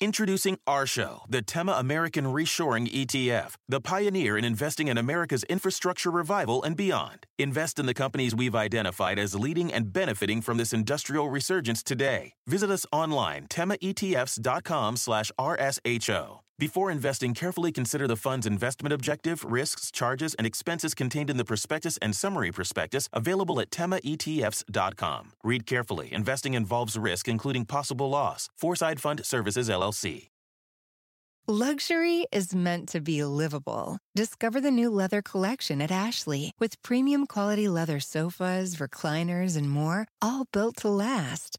Introducing our show, the Tema American Reshoring ETF, the pioneer in investing in America's infrastructure revival and beyond. Invest in the companies we've identified as leading and benefiting from this industrial resurgence today. Visit us online, temaetfs.com slash RSHO. Before investing, carefully consider the fund's investment objective, risks, charges, and expenses contained in the prospectus and summary prospectus available at temaetfs.com. Read carefully. Investing involves risk, including possible loss. Foreside Fund Services, LLC. Luxury is meant to be livable. Discover the new leather collection at Ashley with premium quality leather sofas, recliners, and more, all built to last.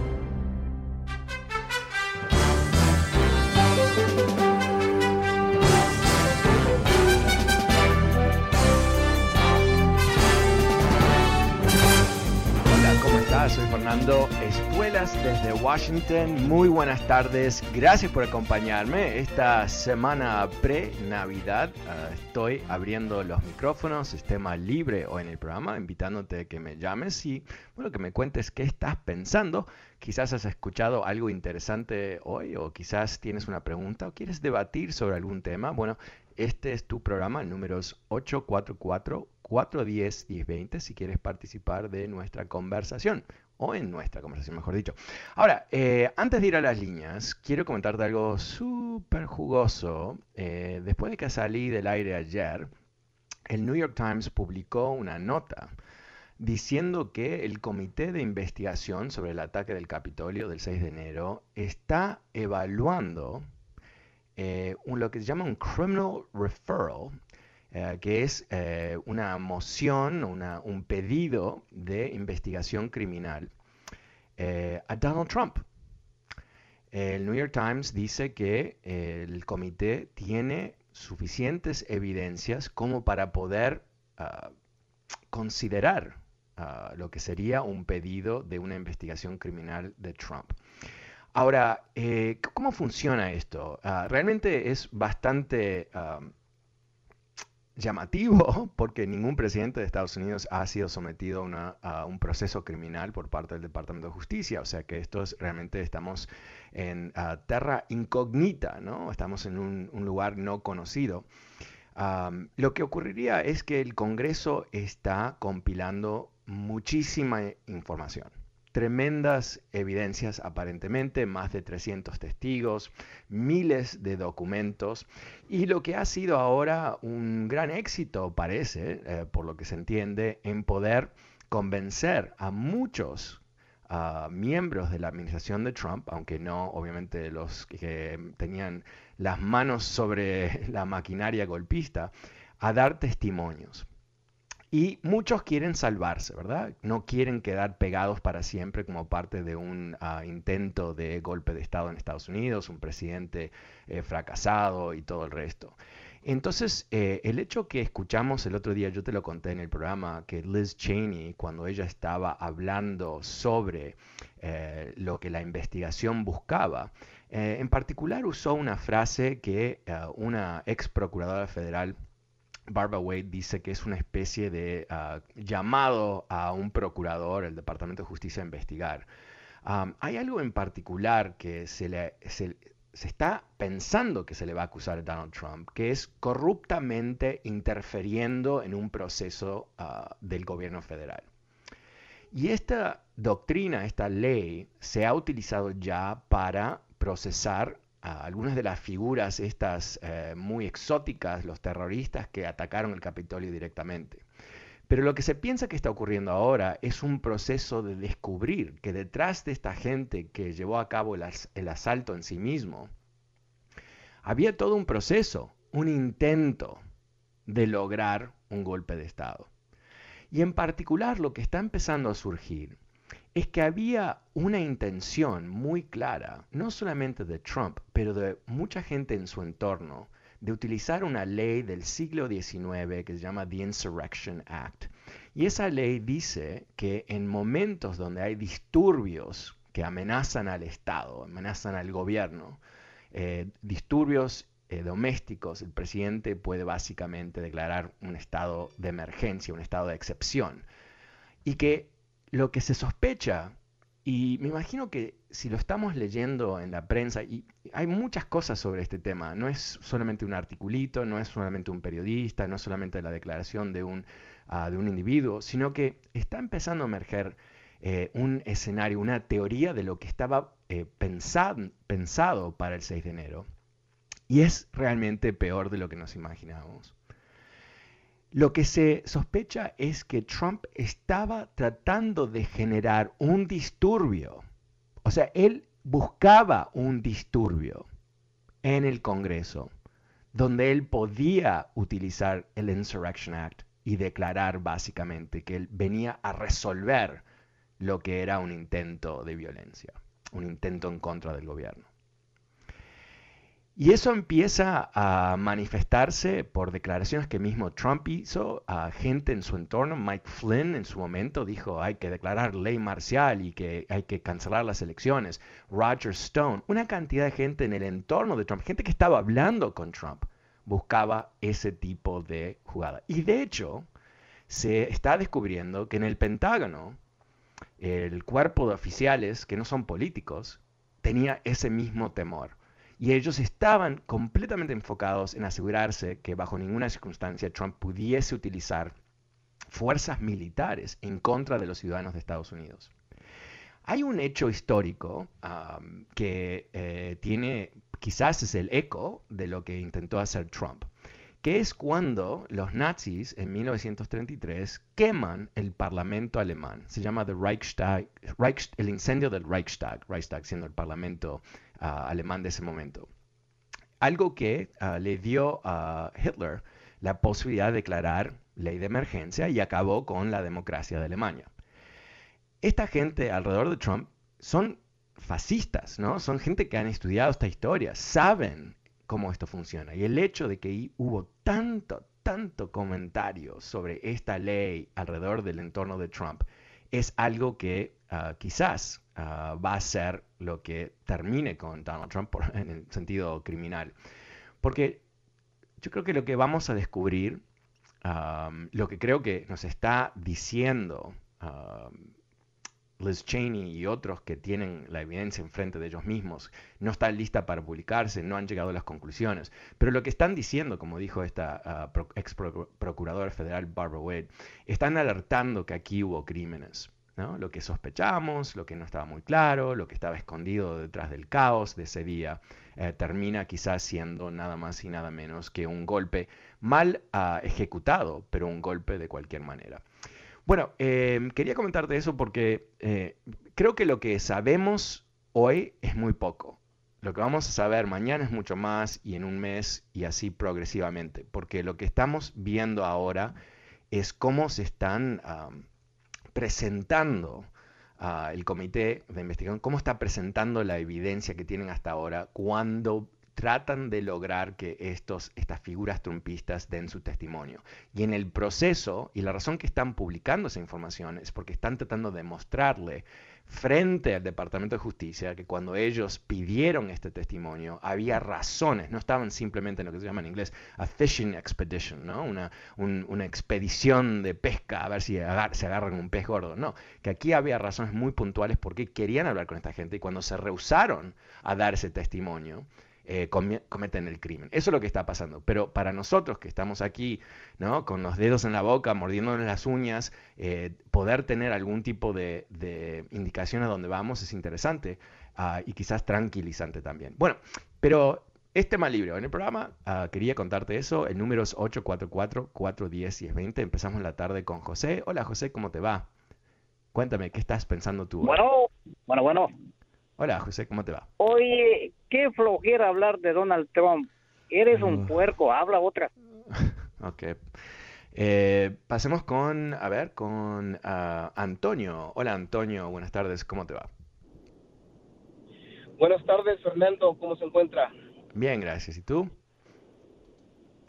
Estás? Soy Fernando Espuelas desde Washington. Muy buenas tardes. Gracias por acompañarme. Esta semana pre-Navidad uh, estoy abriendo los micrófonos, sistema libre hoy en el programa, invitándote a que me llames y bueno, que me cuentes qué estás pensando. Quizás has escuchado algo interesante hoy o quizás tienes una pregunta o quieres debatir sobre algún tema. Bueno, este es tu programa, el número es 844 410 1020 si quieres participar de nuestra conversación o en nuestra conversación, mejor dicho. Ahora, eh, antes de ir a las líneas, quiero comentarte algo súper jugoso. Eh, después de que salí del aire ayer, el New York Times publicó una nota diciendo que el comité de investigación sobre el ataque del Capitolio del 6 de enero está evaluando eh, un, lo que se llama un criminal referral, eh, que es eh, una moción, una, un pedido de investigación criminal eh, a Donald Trump. El New York Times dice que el comité tiene suficientes evidencias como para poder uh, considerar uh, lo que sería un pedido de una investigación criminal de Trump. Ahora, ¿cómo funciona esto? Uh, realmente es bastante llamativo porque ningún presidente de Estados Unidos ha sido sometido a, un proceso criminal por parte del Departamento de Justicia. O sea que esto es, realmente estamos en uh, terra incógnita, ¿no? Estamos en un, lugar no conocido. Lo que ocurriría es que el Congreso está compilando muchísima información tremendas evidencias aparentemente, más de 300 testigos, miles de documentos y lo que ha sido ahora un gran éxito, parece, eh, por lo que se entiende, en poder convencer a muchos miembros de la administración de Trump, aunque no obviamente los que tenían las manos sobre la maquinaria golpista, a dar testimonios. Y muchos quieren salvarse, ¿verdad? No quieren quedar pegados para siempre como parte de un uh, intento de golpe de Estado en Estados Unidos, un presidente eh, fracasado y todo el resto. Entonces, eh, el hecho que escuchamos el otro día, yo te lo conté en el programa, que Liz Cheney, cuando ella estaba hablando sobre eh, lo que la investigación buscaba, en particular usó una frase que una ex procuradora federal Barbara Wade dice que es una especie de uh, llamado a un procurador, el Departamento de Justicia, a investigar. Hay algo en particular que se, le, se, está pensando que se le va a acusar a Donald Trump, que es corruptamente interfiriendo en un proceso uh, del gobierno federal. Y esta doctrina, esta ley, se ha utilizado ya para procesar algunas de las figuras estas eh, muy exóticas, los terroristas que atacaron el Capitolio directamente. Pero lo que se piensa que está ocurriendo ahora es un proceso de descubrir que detrás de esta gente que llevó a cabo el, el asalto en sí mismo, había todo un proceso, un intento de lograr un golpe de Estado. Y en particular lo que está empezando a surgir es que había una intención muy clara, no solamente de Trump, pero de mucha gente en su entorno, de utilizar una ley del siglo XIX que se llama The Insurrection Act. Y esa ley dice que en momentos donde hay disturbios que amenazan al Estado, amenazan al gobierno, eh, disturbios eh, domésticos, el presidente puede básicamente declarar un estado de emergencia, un estado de excepción. Y que lo que se sospecha, y me imagino que si lo estamos leyendo en la prensa, y hay muchas cosas sobre este tema, no es solamente un articulito, no es solamente un periodista, no es solamente la declaración de un, ah, de un individuo, sino que está empezando a emerger eh, un escenario, una teoría de lo que estaba eh, pensado para el 6 de enero. Y es realmente peor de lo que nos imaginábamos. Lo que se sospecha es que Trump estaba tratando de generar un disturbio. O sea, él buscaba un disturbio en el Congreso, donde él podía utilizar el Insurrection Act y declarar básicamente que él venía a resolver lo que era un intento de violencia, un intento en contra del gobierno. Y eso empieza a manifestarse por declaraciones que mismo Trump hizo a gente en su entorno. Mike Flynn en su momento dijo hay que declarar ley marcial y que hay que cancelar las elecciones. Roger Stone, una cantidad de gente en el entorno de Trump, gente que estaba hablando con Trump, buscaba ese tipo de jugada. Y de hecho, se está descubriendo que en el Pentágono, el cuerpo de oficiales que no son políticos tenía ese mismo temor y ellos estaban completamente enfocados en asegurarse que bajo ninguna circunstancia Trump pudiese utilizar fuerzas militares en contra de los ciudadanos de Estados Unidos. Hay un hecho histórico que eh, tiene, quizás es el eco de lo que intentó hacer Trump, que es cuando los nazis en 1933 queman el parlamento alemán. Se llama the Reichstag, el incendio del Reichstag, Reichstag siendo el parlamento alemán de ese momento. Algo que ah, le dio a Hitler la posibilidad de declarar ley de emergencia y acabó con la democracia de Alemania. Esta gente alrededor de Trump son fascistas, ¿no? Son gente que han estudiado esta historia, saben cómo esto funciona. Y el hecho de que hubo tanto, tanto comentario sobre esta ley alrededor del entorno de Trump es algo que ah, quizás ah, va a ser lo que termine con Donald Trump en el sentido criminal. Porque yo creo que lo que vamos a descubrir, lo que creo que nos está diciendo Liz Cheney y otros que tienen la evidencia enfrente de ellos mismos, no están lista para publicarse, no han llegado a las conclusiones. Pero lo que están diciendo, como dijo esta ah, ex procuradora federal Barbara Wade, están alertando que aquí hubo crímenes. Lo que sospechamos, lo que no estaba muy claro, lo que estaba escondido detrás del caos de ese día, eh, termina quizás siendo nada más y nada menos que un golpe mal ah, ejecutado, pero un golpe de cualquier manera. Bueno, em, quería comentarte eso porque eh, creo que lo que sabemos hoy es muy poco. Lo que vamos a saber mañana es mucho más y en un mes y así progresivamente, porque lo que estamos viendo ahora es cómo se están presentando uh, el comité de investigación, cómo está presentando la evidencia que tienen hasta ahora cuando tratan de lograr que estos, estas figuras trumpistas den su testimonio. Y en el proceso, y la razón que están publicando esa información es porque están tratando de mostrarle frente al Departamento de Justicia que cuando ellos pidieron este testimonio había razones, no estaban simplemente en lo que se llama en inglés a fishing expedition, ¿no? una, una expedición de pesca a ver si se agarran un pez gordo, no, que aquí había razones muy puntuales porque querían hablar con esta gente y cuando se rehusaron a dar ese testimonio, eh, cometen el crimen. Eso es lo que está pasando. Pero para nosotros que estamos aquí, ¿no? con los dedos en la boca, mordiéndonos las uñas, eh, poder tener algún tipo de, indicación a dónde vamos es interesante ah, y quizás tranquilizante también. Bueno, pero este mal libro. En el programa ah, quería contarte eso. El número es 844-410-1020. Empezamos la tarde con José. Hola José, ¿cómo te va? Cuéntame, ¿qué estás pensando tú? Bueno, bueno, bueno. Hola, José, ¿cómo te va? Oye, qué flojera hablar de Donald Trump. Eres un puerco, habla otra. ok. Eh, pasemos con, a ver, con ah, Antonio. Hola Antonio, buenas tardes, ¿cómo te va? Buenas tardes, Fernando, ¿cómo se encuentra? Bien, gracias. ¿Y tú?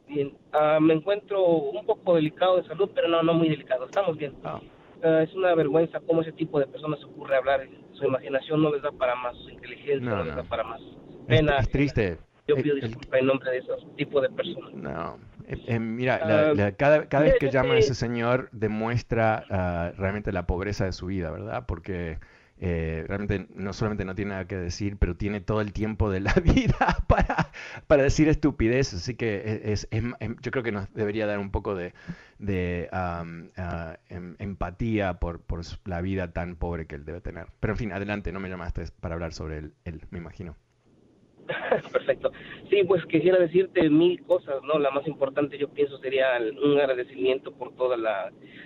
Bien, ah, me encuentro un poco delicado de salud, pero no, no muy delicado, estamos bien. Ah, Ah, es una vergüenza cómo ese tipo de personas ocurre hablar, su imaginación no les da para más, su inteligencia no, No, les da para más. Pena, es triste. Yo El- pido el- disculpas en nombre de esos tipos de personas. No, eh, eh, mira, la- Ah, la- cada, cada vez que llama a ese señor demuestra ah, realmente la pobreza de su vida, ¿verdad? Porque eh, realmente no solamente no tiene nada que decir, pero tiene todo el tiempo de la vida para, para decir estupideces. Así que es, yo creo que nos debería dar un poco de, de ah, em- empatía por, por la vida tan pobre que él debe tener. Pero en fin, adelante, no me llamaste para hablar sobre él, me imagino. Perfecto. Sí, pues quisiera decirte mil cosas, ¿no? La más importante yo pienso sería un agradecimiento por todo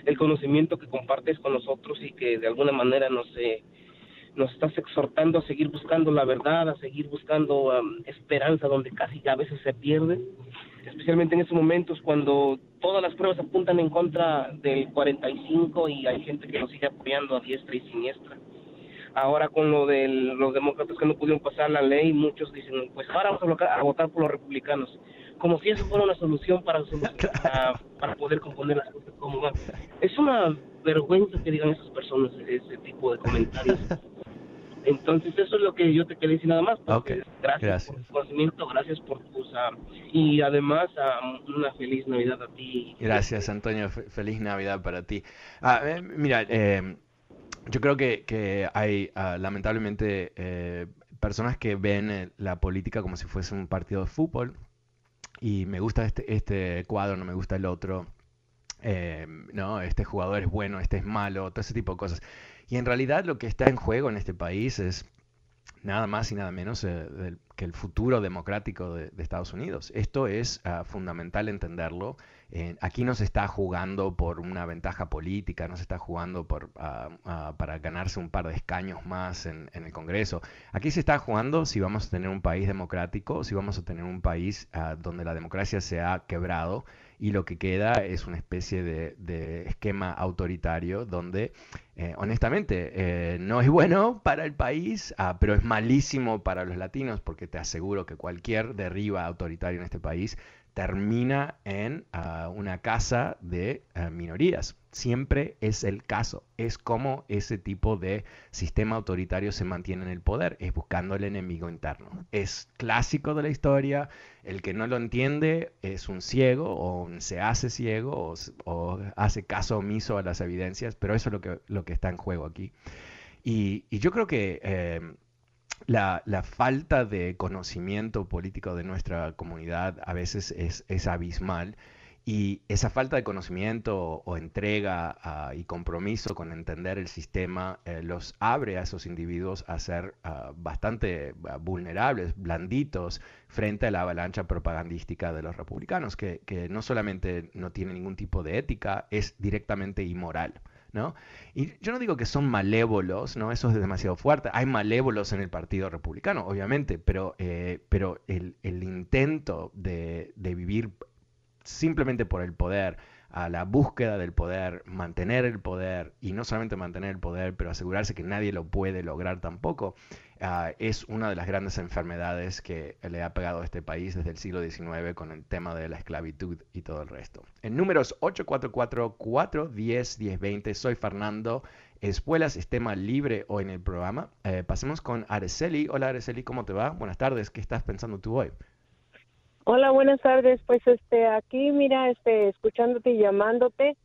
el conocimiento que compartes con nosotros y que de alguna manera nos, eh, nos estás exhortando a seguir buscando la verdad, a seguir buscando am, esperanza donde casi a veces se pierde, especialmente en estos momentos cuando todas las pruebas apuntan en contra del 45 y hay gente que nos sigue apoyando a diestra y siniestra. Ahora con lo de los demócratas que no pudieron pasar la ley, muchos dicen, pues ahora vamos a, votar por los republicanos, como si eso fuera una solución para, para, para poder componer las cosas como van. Es una vergüenza que digan esas personas ese tipo de comentarios. Entonces eso es lo que yo te quería decir nada más. pues, Ok, gracias, gracias. por tu conocimiento, gracias por tus... ah, y además ah, una feliz Navidad a ti. Gracias, Antonio. Fe- Feliz Navidad para ti. Ah, eh, mira, eh, yo creo que, que hay ah, lamentablemente eh, personas que ven eh, la política como si fuese un partido de fútbol y me gusta este, este cuadro, no me gusta el otro. eh, no, este jugador es bueno, este es malo, todo ese tipo de cosas. Y en realidad lo que está en juego en este país es nada más y nada menos eh, que el futuro democrático de, Estados Unidos. Esto es ah, fundamental entenderlo. Eh, aquí no se está jugando por una ventaja política, no se está jugando por, ah, para ganarse un par de escaños más en, el Congreso. Aquí se está jugando si vamos a tener un país democrático, si vamos a tener un país donde la democracia se ha quebrado y lo que queda es una especie de esquema autoritario donde eh, honestamente, eh, no es bueno para el país, ah, pero es malísimo para los latinos, porque te aseguro que cualquier derriba autoritario en este país termina en ah, una casa de ah, minorías. Siempre es el caso. Es como ese tipo de sistema autoritario se mantiene en el poder, es buscando el enemigo interno. Es clásico de la historia. El que no lo entiende es un ciego o se hace ciego o, hace caso omiso a las evidencias, pero eso es lo que, que está en juego aquí. Y, y yo creo que eh, la, la falta de conocimiento político de nuestra comunidad a veces es, es abismal. Y esa falta de conocimiento o, entrega ah, y compromiso con entender el sistema eh, los abre a esos individuos a ser ah, bastante ah, vulnerables, blanditos, frente a la avalancha propagandística de los republicanos, que, que no solamente no tiene ningún tipo de ética, es directamente inmoral. ¿No? Y yo no digo que son malévolos, ¿no? Eso es demasiado fuerte. Hay malévolos en el Partido Republicano, obviamente, pero, eh, pero el, el intento de, de vivir simplemente por el poder, a la búsqueda del poder, mantener el poder, y no solamente mantener el poder, pero asegurarse que nadie lo puede lograr tampoco, ah, es una de las grandes enfermedades que le ha pegado a este país desde el siglo XIX con el tema de la esclavitud y todo el resto. En números 844-410-1020, soy Fernando Espuelas, es tema libre hoy en el programa. Eh, pasemos con Araceli. Hola Araceli, ¿cómo te va? Buenas tardes, ¿qué estás pensando tú hoy? Hola, buenas tardes. Pues este aquí mira, este escuchándote y llamándote,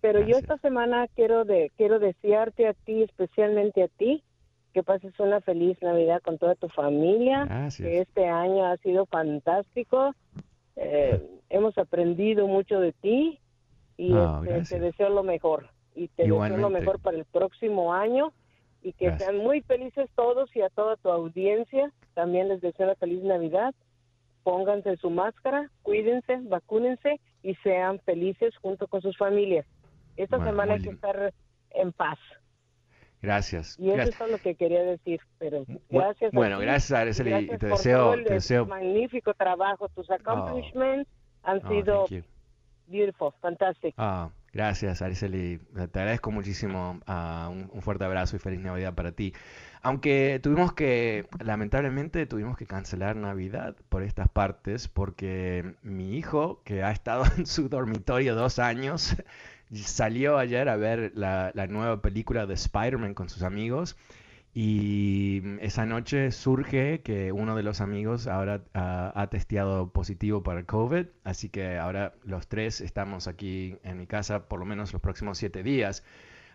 pero yo esta semana quiero de quiero desearte a ti, especialmente a ti, que pases una feliz Navidad con toda tu familia. Gracias. Que este año ha sido fantástico. Eh, hemos aprendido mucho de ti y Ah, este, te deseo lo mejor y te deseo lo mejor para el próximo año y que Gracias. sean muy felices todos y a toda tu audiencia. También les deseo una feliz Navidad pónganse su máscara, cuídense, vacúnense y sean felices junto con sus familias. Esta Bueno, semana hay que estar en paz. Gracias. Y eso gracias. es todo lo que quería decir. Pero gracias. a bueno, ti gracias, y Araceli, y gracias te por deseo- todo el te deseo- magnífico trabajo. Tus accomplishments han Oh, sido. Beautiful, fantastic. Ah, gracias, Araceli. Te agradezco muchísimo. Ah, un, un fuerte abrazo y feliz Navidad para ti. Aunque tuvimos que, lamentablemente, tuvimos que cancelar Navidad por estas partes porque mi hijo, que ha estado en su dormitorio dos años, salió ayer a ver la, nueva película de Spider-Man con sus amigos y esa noche surge que uno de los amigos ahora ah, ha testeado positivo para COVID, así que ahora los tres estamos aquí en mi casa por lo menos los próximos siete días.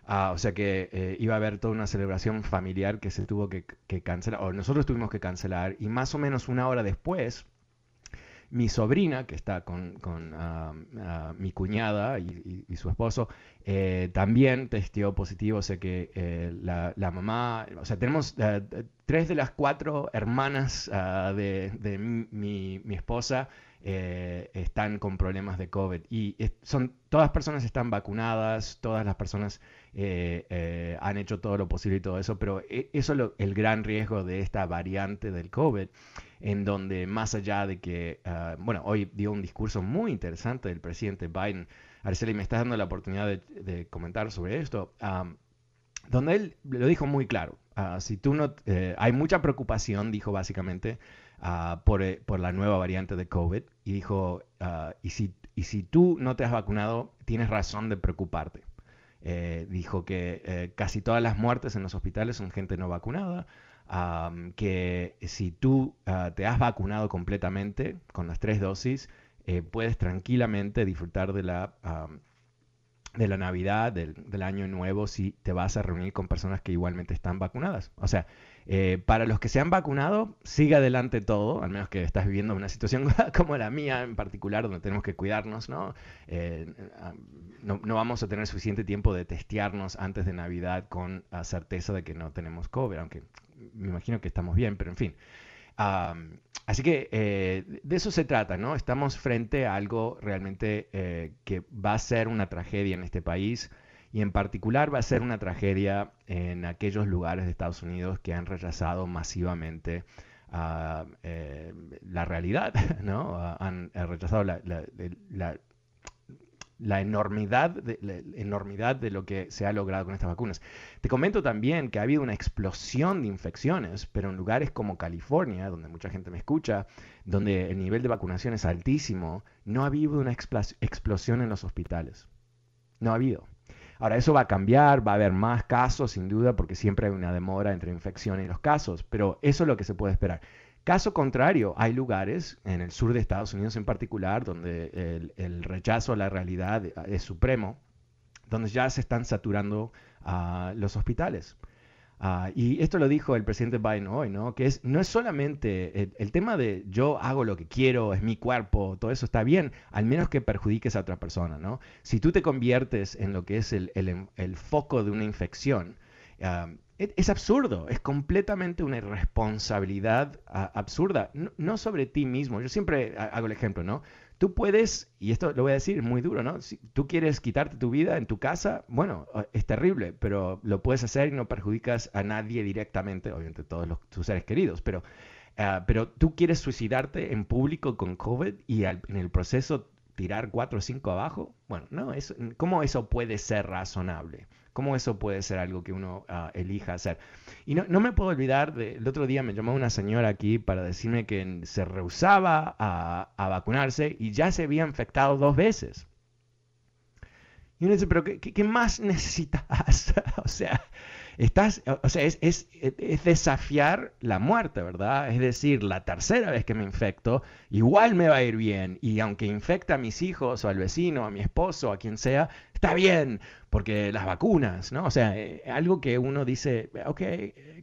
Ah, o sea que eh, iba a haber toda una celebración familiar que se tuvo que, que cancelar, o nosotros tuvimos que cancelar, y más o menos una hora después mi sobrina, que está con, con ah, ah, mi cuñada y, su esposo, eh, también testeó positivo. Sea que eh, la, mamá, o sea, tenemos eh, tres de las cuatro hermanas ah, de, de mi, mi- esposa eh, están con problemas de COVID. Y son, todas personas están vacunadas, todas las personas han hecho todo lo posible y todo eso, pero eso es lo- el gran riesgo de esta variante del COVID en donde más allá de que, ah, bueno, hoy dio un discurso muy interesante del presidente Biden, Araceli, me estás dando la oportunidad de, comentar sobre esto, am, donde él lo dijo muy claro, ah, si tú no, eh, hay mucha preocupación, dijo básicamente, por, eh, por la nueva variante de COVID, y dijo, y, si, y si tú no te has vacunado, tienes razón de preocuparte. Eh, dijo que casi todas las muertes en los hospitales son gente no vacunada, am, que si tú ah, te has vacunado completamente con las tres dosis, eh, puedes tranquilamente disfrutar de la, am, de la Navidad, del, del Año Nuevo, si te vas a reunir con personas que igualmente están vacunadas. O sea, eh, para los que se han vacunado, sigue adelante todo, al menos que estás viviendo una situación como la mía en particular, donde tenemos que cuidarnos, ¿no? Eh, ah, no, no vamos a tener suficiente tiempo de testearnos antes de Navidad con la certeza de que no tenemos COVID, aunque me imagino que estamos bien, pero en fin. Así que eh, de eso se trata, ¿no? Estamos frente a algo realmente eh, que va a ser una tragedia en este país y en particular va a ser una tragedia en aquellos lugares de Estados Unidos que han rechazado masivamente ah, eh, la realidad, ¿no? Ah, han rechazado la- la enormidad de, enormidad de lo que se ha logrado con estas vacunas. Te comento también que ha habido una explosión de infecciones, pero en lugares como California, donde mucha gente me escucha, donde el nivel de vacunación es altísimo, no ha habido una explosión en los hospitales. No ha habido. Ahora, eso va a cambiar, va a haber más casos, sin duda, porque siempre hay una demora entre infección y los casos, pero eso es lo que se puede esperar. Caso contrario, hay lugares, en el sur de Estados Unidos en particular, donde el, el rechazo a la realidad es supremo, donde ya se están saturando ah, los hospitales. Ah, y esto lo dijo el presidente Biden hoy, ¿no? Que es, no es solamente el, el tema de yo hago lo que quiero, es mi cuerpo, todo eso está bien, al menos que perjudiques a otra persona, ¿no? Si tú te conviertes en lo que es el, el- el foco de una infección, ah, es, absurdo, es completamente una irresponsabilidad ah, absurda, no, sobre ti mismo. Yo siempre ha- hago el ejemplo, ¿no? Tú puedes, y esto lo voy a decir muy duro, ¿no? Si tú quieres quitarte tu vida en tu casa, bueno, eh, es terrible, pero lo puedes hacer y no perjudicas a nadie directamente, obviamente todos los, tus seres queridos, pero, ah, pero tú quieres suicidarte en público con COVID y en el proceso tirar cuatro o cinco abajo. Bueno, no, eso, ¿cómo eso puede ser razonable? ¿Cómo eso puede ser algo que uno ah, elija hacer? Y no, me puedo olvidar, de, el otro día me llamó una señora aquí para decirme que se rehusaba a, vacunarse y ya se había infectado dos veces. Y uno dice, pero ¿qué, más necesitas? o sea, estás, o sea, es, es- es desafiar la muerte, ¿verdad? Es decir, la tercera vez que me infecto, igual me va a ir bien. Y aunque infecte a mis hijos o al vecino, a mi esposo, a quien sea, está bien, porque las vacunas, ¿no? O sea, eh, algo que uno dice, ok,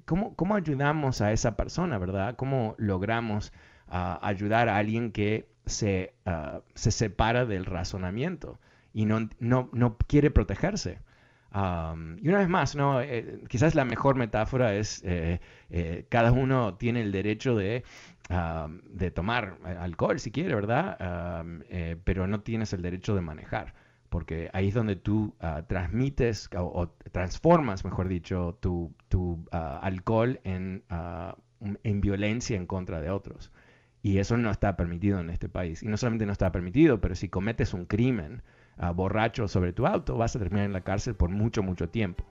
¿cómo, cómo ayudamos a esa persona, ¿verdad? ¿Cómo logramos ah, ayudar a alguien que se, ah, se separa del razonamiento y no, no, no quiere protegerse? Um, y una vez más, ¿no? Eh, quizás la mejor metáfora es eh, eh, cada uno tiene el derecho de, de tomar alcohol si quiere, ¿verdad? Pero no tienes el derecho de manejar, porque ahí es donde tú ah, transmites o, transformas, mejor dicho, tu, ah, alcohol en, un- en violencia en contra de otros. Y eso no está permitido en este país. Y no solamente no está permitido, pero si cometes un crimen borracho sobre tu auto, vas a terminar en la cárcel por mucho, mucho tiempo.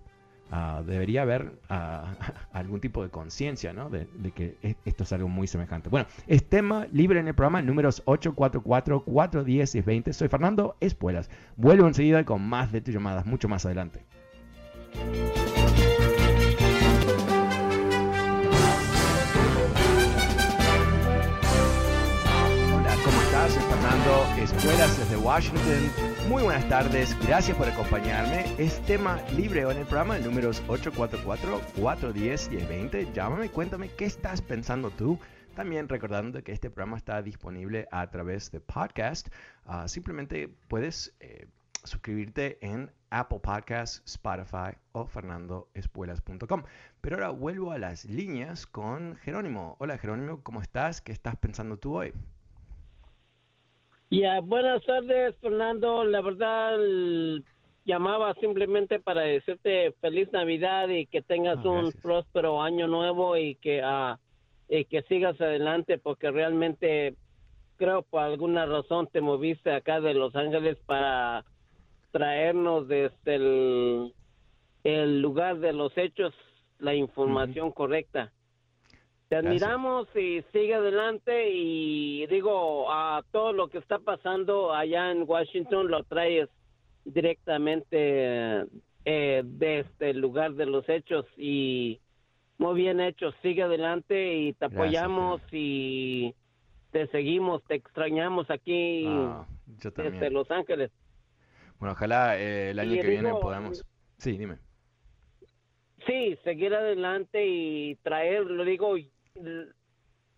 Ah, debería haber ah, algún tipo de conciencia ¿no? de, que e, esto es algo muy semejante. Bueno, es tema libre en el programa números 844, 410 y 20. Soy Fernando Espuelas. Vuelvo enseguida con más de tus llamadas, mucho más adelante. Hola, ¿cómo estás? Soy Fernando Espuelas desde Washington. Muy buenas tardes, gracias por acompañarme. Es tema libre en el programa, números 844-410-1020. Llámame, cuéntame qué estás pensando tú. También recordando que este programa está disponible a través de podcast. Ah, simplemente puedes eh, suscribirte en Apple Podcasts, Spotify o fernandoespuelas.com. Pero ahora vuelvo a las líneas con Jerónimo. Hola Jerónimo, ¿cómo estás? ¿Qué estás pensando tú hoy? Ya, buenas tardes, Fernando. La verdad, llamaba simplemente para decirte feliz Navidad y que tengas ah, un próspero año nuevo y que, uh, y que sigas adelante, porque realmente creo por alguna razón te moviste acá de Los Ángeles para traernos desde el, el lugar de los hechos la información correcta. Te admiramos y sigue adelante y digo, a todo lo que está pasando allá en Washington lo traes directamente eh, desde el lugar de los hechos y muy bien hecho, sigue adelante y te apoyamos y te seguimos, te extrañamos aquí ah, desde Los Ángeles. Bueno, ojalá eh, el año que viene podamos... Sí, dime. Sí, seguir adelante y traer, lo digo,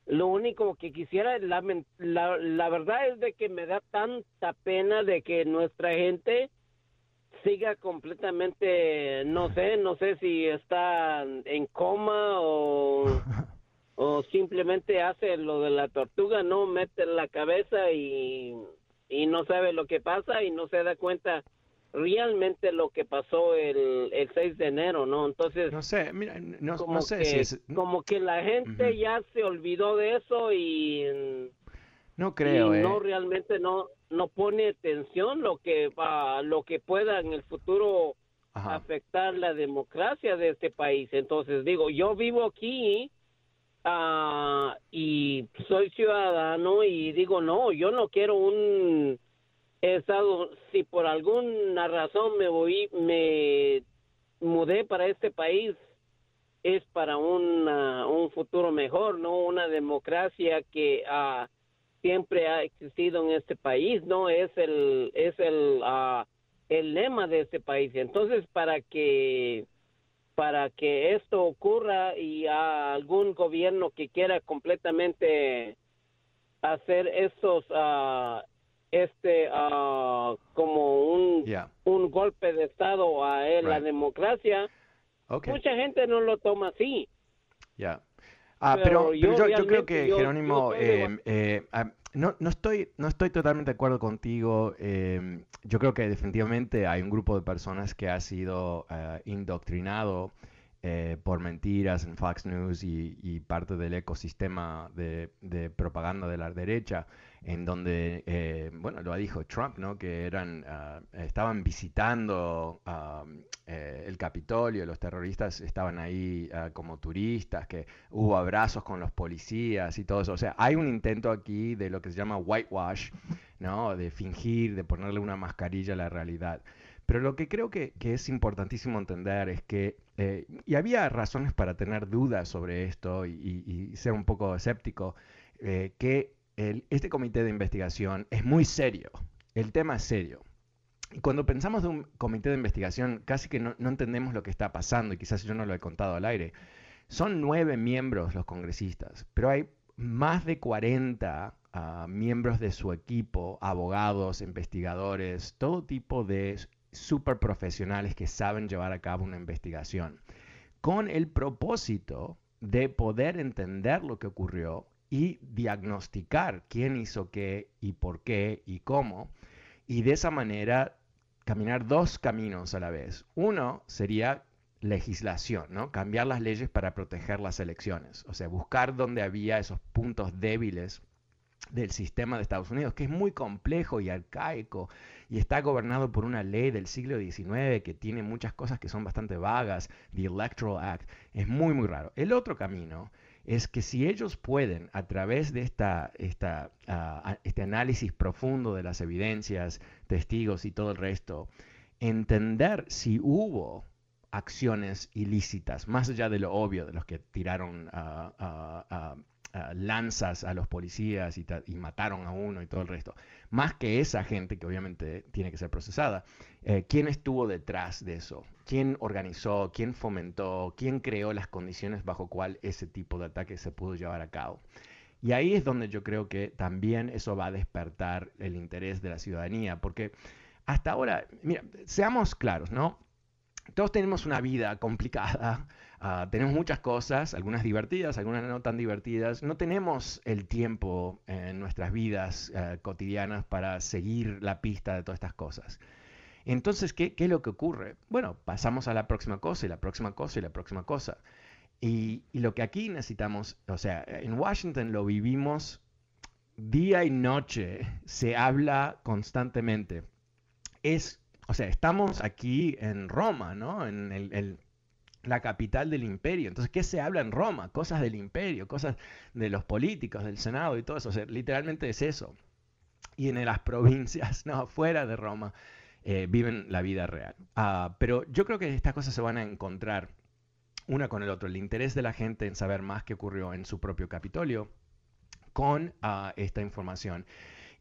lo único que quisiera, la, la, la verdad es de que me da tanta pena de que nuestra gente siga completamente, no sé, no sé si está en coma o, o simplemente hace lo de la tortuga, no mete la cabeza y, y no sabe lo que pasa y no se da cuenta realmente lo que pasó el, el 6 de enero, ¿no? Entonces, no sé, mira, no, como sé que, si es... Como que la gente ya se olvidó de eso y... No creo, y eh. No, realmente no, no pone atención lo que, va lo que pueda en el futuro afectar la democracia de este país. Entonces, digo, yo vivo aquí ah, y soy ciudadano y digo, no, yo no quiero un he estado, si por alguna razón me voy, me mudé para este país, es para una, un futuro mejor, no una democracia que uh, siempre ha existido en este país, no es el es el uh, el lema de este país. Entonces, para que para que esto ocurra y algún gobierno que quiera completamente hacer estos uh, este uh, como un, un golpe de estado a la democracia mucha gente no lo toma así. Ya ah, pero, yo, yo, creo que Jerónimo eh, eh, ah, no, no estoy no estoy totalmente de acuerdo contigo eh, yo creo que definitivamente hay un grupo de personas que ha sido indoctrinado por mentiras en Fox News y, parte del ecosistema de, propaganda de la derecha en donde, eh, bueno, lo dijo Trump, ¿no? Que eran, ah, estaban visitando ah, eh, el Capitolio, los terroristas estaban ahí ah, como turistas, que hubo abrazos con los policías y todo eso. O sea, hay un intento aquí de lo que se llama whitewash, ¿no? De fingir, de ponerle una mascarilla a la realidad. Pero lo que creo que, es importantísimo entender es que, eh, y había razones para tener dudas sobre esto y, ser un poco escéptico, que este comité de investigación es muy serio. El tema es serio. Y cuando pensamos de un comité de investigación, casi que no, entendemos lo que está pasando, y quizás yo no lo he contado al aire. Son nueve miembros los congresistas, pero hay más de 40 ah, miembros de su equipo, abogados, investigadores, todo tipo de super profesionales que saben llevar a cabo una investigación, con el propósito de poder entender lo que ocurrió y diagnosticar quién hizo qué y por qué y cómo, y de esa manera caminar dos caminos a la vez. Uno sería legislación, ¿no? Cambiar las leyes para proteger las elecciones, o sea, buscar donde había esos puntos débiles del sistema de Estados Unidos, que es muy complejo y arcaico y está gobernado por una ley del siglo XIX que tiene muchas cosas que son bastante vagas, the Electoral Act, es muy, muy raro. El otro camino es que si ellos pueden, a través de esta, esta, ah, este análisis profundo de las evidencias, testigos y todo el resto, entender si hubo acciones ilícitas, más allá de lo obvio de los que tiraron uh, lanzas a los policías y, mataron a uno y todo el resto. Más que esa gente que obviamente tiene que ser procesada, eh, ¿quién estuvo detrás de eso? ¿Quién organizó? ¿Quién fomentó? ¿Quién creó las condiciones bajo cual ese tipo de ataque se pudo llevar a cabo? Y ahí es donde yo creo que también eso va a despertar el interés de la ciudadanía, porque hasta ahora, seamos claros, ¿no? Todos tenemos una vida complicada, Ah, tenemos muchas cosas, algunas divertidas, algunas no tan divertidas. No tenemos el tiempo en nuestras vidas eh, cotidianas para seguir la pista de todas estas cosas. Entonces, ¿qué, ¿qué, es lo que ocurre? Bueno, pasamos a la próxima cosa y la próxima cosa y la próxima cosa. Y, y lo que aquí necesitamos, o sea, en Washington lo vivimos día y noche, se habla constantemente. Es, o sea, estamos aquí en Roma, ¿no? En el, el la capital del imperio. Entonces, ¿qué se habla en Roma? Cosas del imperio, cosas de los políticos, del Senado y todo eso. O sea, literalmente es eso. Y en las provincias, no, fuera de Roma, eh, viven la vida real. Ah, pero yo creo que estas cosas se van a encontrar una con el otro. El interés de la gente en saber más qué ocurrió en su propio Capitolio con ah, esta información.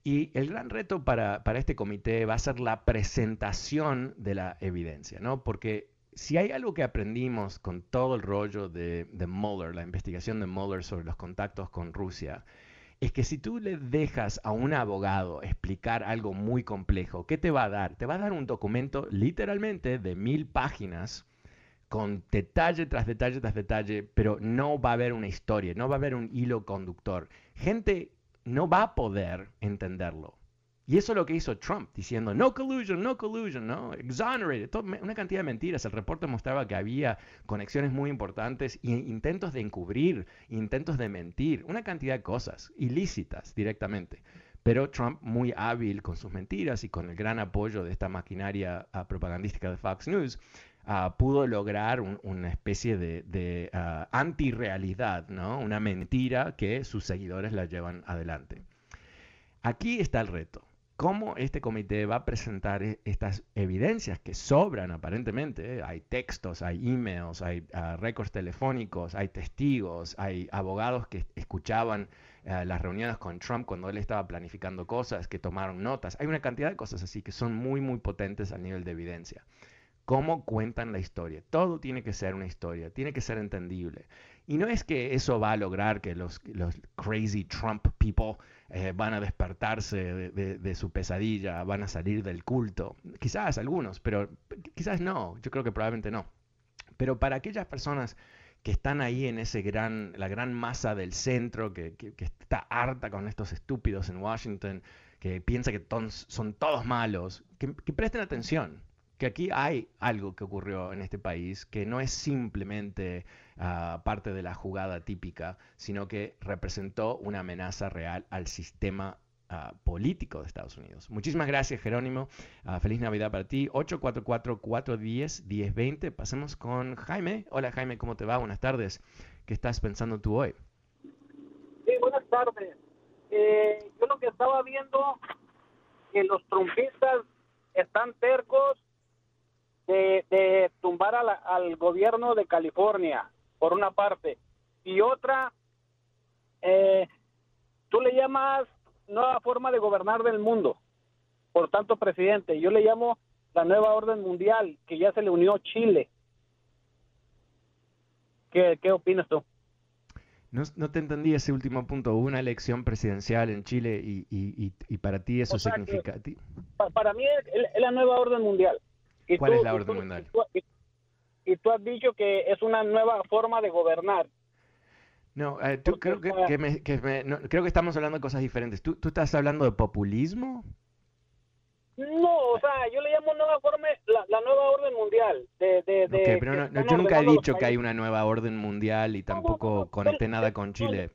Y el gran reto para, para, este comité va a ser la presentación de la evidencia, ¿no? Porque si hay algo que aprendimos con todo el rollo de, de Mueller, la investigación de Mueller sobre los contactos con Rusia, es que si tú le dejas a un abogado explicar algo muy complejo, ¿qué te va a dar? Te va a dar un documento literalmente de mil páginas con detalle tras detalle tras detalle, pero no va a haber una historia, no va a haber un hilo conductor. Gente no va a poder entenderlo. Y eso es lo que hizo Trump, diciendo no collusion, no collusion, no, exonerated, una cantidad de mentiras. El reporte mostraba que había conexiones muy importantes e intentos de encubrir, intentos de mentir, una cantidad de cosas ilícitas directamente. Pero Trump, muy hábil con sus mentiras y con el gran apoyo de esta maquinaria uh, propagandística de Fox News, uh, pudo lograr una especie de, uh, antirrealidad, ¿no? una mentira que sus seguidores la llevan adelante. Aquí está el reto cómo este comité va a presentar e-, estas evidencias que sobran aparentemente. ¿eh? Hay textos, hay emails, hay ah, récords telefónicos, hay testigos, hay abogados que escuchaban eh, las reuniones con Trump cuando él estaba planificando cosas, que tomaron notas. Hay una cantidad de cosas así que son muy, muy potentes a nivel de evidencia. ¿Cómo cuentan la historia? Todo tiene que ser una historia, tiene que ser entendible. Y no es que eso va a lograr que los, los crazy Trump people eh, van a despertarse de, su pesadilla, van a salir del culto. Quizás algunos, pero quizás no, yo creo que probablemente no. Pero para aquellas personas que están ahí en ese gran, la gran masa del centro, que, está harta con estos estúpidos en Washington, que piensa que son todos malos, que presten atención, que aquí hay algo que ocurrió en este país que no es simplemente ah, parte de la jugada típica, sino que representó una amenaza real al sistema ah, político de Estados Unidos. Muchísimas gracias, Jerónimo. Ah, feliz Navidad para ti. 844-410-1020. Pasemos con Jaime. Hola, Jaime, ¿cómo te va? Buenas tardes. ¿Qué estás pensando tú hoy? Sí, buenas tardes. Eh, yo lo que estaba viendo, que los trumpistas están tercos de, tumbar al gobierno de California, por una parte, y otra, eh, tú le llamas nueva forma de gobernar del mundo, por tanto, presidente, yo le llamo la nueva orden mundial, que ya se le unió Chile. ¿Qué, qué opinas tú? No, no, te entendí ese último punto. Hubo una elección presidencial en Chile y, y, y para ti eso significa... para mí es, la nueva orden mundial. ¿Cuál es la orden mundial? Y tú, has dicho que es una nueva forma de gobernar. No, eh, tú, creo que, creo que estamos hablando de cosas diferentes. ¿Tú, ¿Tú estás hablando de populismo? No, o sea, yo le llamo nueva forma, la, nueva orden mundial. De, de, pero yo nunca he dicho que hay una nueva orden mundial y tampoco conecté nada con Chile.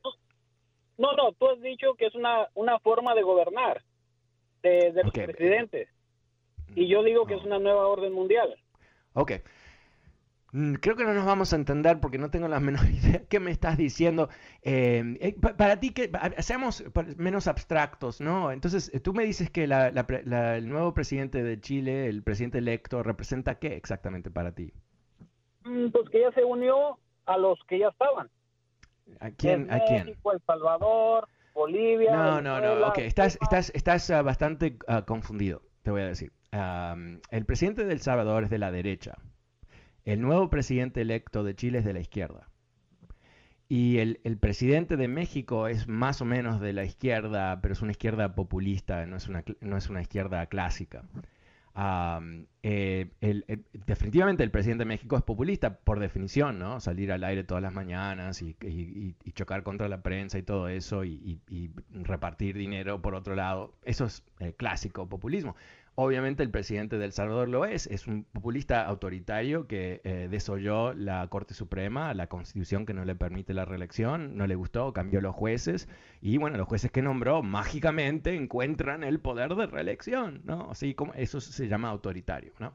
No, no, tú has dicho que es una, una forma de gobernar de, los presidentes. Y yo digo que es una nueva orden mundial. Ok. Mm, creo que no nos vamos a entender porque no tengo la menor idea qué me estás diciendo. Eh, eh, para ti, que seamos menos abstractos, ¿no? Entonces, eh, tú me dices que el nuevo presidente de Chile, el presidente electo, representa qué exactamente para ti? Mm, pues que ya se unió a los que ya estaban. ¿A quién? ¿A quién? México, El Salvador, Bolivia. No, no, no. Ok, estás, estás, estás ah, bastante ah, confundido, te voy a decir. El presidente de El Salvador es de la derecha. El nuevo presidente electo de Chile es de la izquierda. Y el, presidente de México es más o menos de la izquierda, pero es una izquierda populista, no es una, no es una izquierda clásica. Eh, definitivamente el presidente de México es populista por definición, ¿no? Salir al aire todas las mañanas y, chocar contra la prensa y todo eso y, repartir dinero por otro lado. Eso es eh, clásico populismo. Obviamente el presidente de El Salvador lo es, es un populista autoritario que eh, desoyó la Corte Suprema, la constitución que no le permite la reelección, no le gustó, cambió los jueces y bueno, los jueces que nombró mágicamente encuentran el poder de reelección, ¿no? Así como eso se llama autoritario, ¿no?